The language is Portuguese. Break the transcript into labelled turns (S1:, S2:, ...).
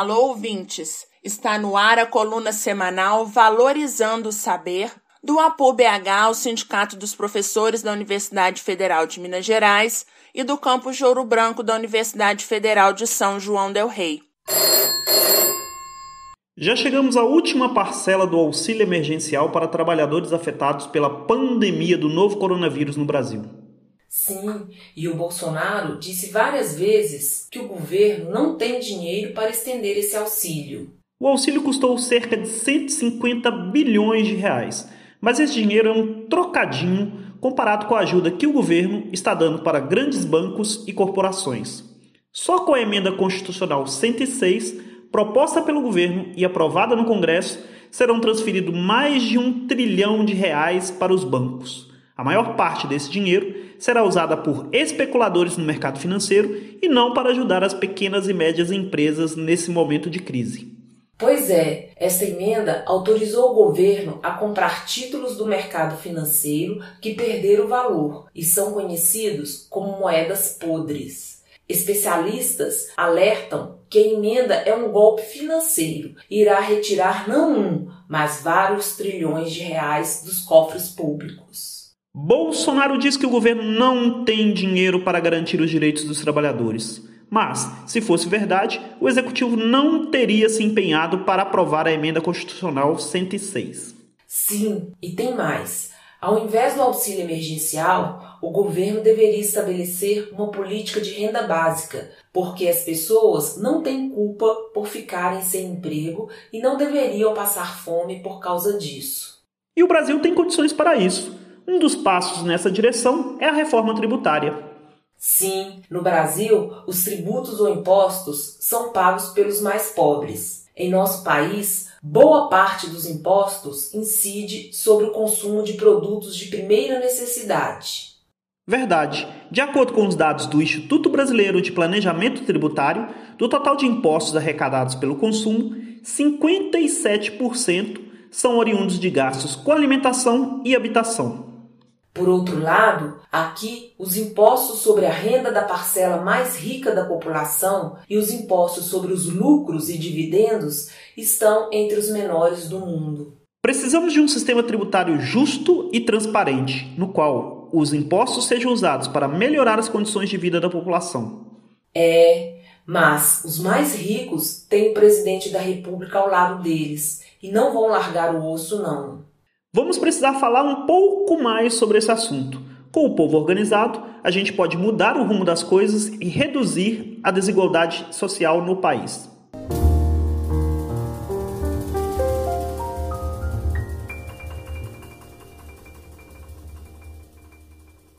S1: Alô, ouvintes! Está no ar a coluna semanal Valorizando o Saber, do APU-BH, o Sindicato dos Professores da Universidade Federal de Minas Gerais, e do Campus de Ouro Branco da Universidade Federal de São João del Rei.
S2: Já chegamos à última parcela do auxílio emergencial para trabalhadores afetados pela pandemia do novo coronavírus no Brasil.
S3: Sim, e o Bolsonaro disse várias vezes que o governo não tem dinheiro para estender esse auxílio.
S2: O auxílio custou cerca de 150 bilhões de reais, mas esse dinheiro é um trocadinho comparado com a ajuda que o governo está dando para grandes bancos e corporações. Só com a emenda constitucional 106, proposta pelo governo e aprovada no Congresso, serão transferidos mais de um trilhão de reais para os bancos. A maior parte desse dinheiro será usada por especuladores no mercado financeiro e não para ajudar as pequenas e médias empresas nesse momento de crise.
S3: Pois é, esta emenda autorizou o governo a comprar títulos do mercado financeiro que perderam valor e são conhecidos como moedas podres. Especialistas alertam que a emenda é um golpe financeiro e irá retirar não um, mas vários trilhões de reais dos cofres públicos.
S2: Bolsonaro diz que o governo não tem dinheiro para garantir os direitos dos trabalhadores. Mas, se fosse verdade, o executivo não teria se empenhado para aprovar a emenda constitucional 106.
S3: Sim, e tem mais. Ao invés do auxílio emergencial, o governo deveria estabelecer uma política de renda básica, porque as pessoas não têm culpa por ficarem sem emprego e não deveriam passar fome por causa disso.
S2: E o Brasil tem condições para isso. Um dos passos nessa direção é a reforma tributária.
S3: Sim, no Brasil, os tributos ou impostos são pagos pelos mais pobres. Em nosso país, boa parte dos impostos incide sobre o consumo de produtos de primeira necessidade.
S2: Verdade. De acordo com os dados do Instituto Brasileiro de Planejamento Tributário, do total de impostos arrecadados pelo consumo, 57% são oriundos de gastos com alimentação e habitação.
S3: Por outro lado, aqui os impostos sobre a renda da parcela mais rica da população e os impostos sobre os lucros e dividendos estão entre os menores do mundo.
S2: Precisamos de um sistema tributário justo e transparente, no qual os impostos sejam usados para melhorar as condições de vida da população.
S3: É, mas os mais ricos têm o presidente da República ao lado deles e não vão largar o osso, não.
S2: Vamos precisar falar um pouco mais sobre esse assunto. Com o povo organizado, a gente pode mudar o rumo das coisas e reduzir a desigualdade social no país.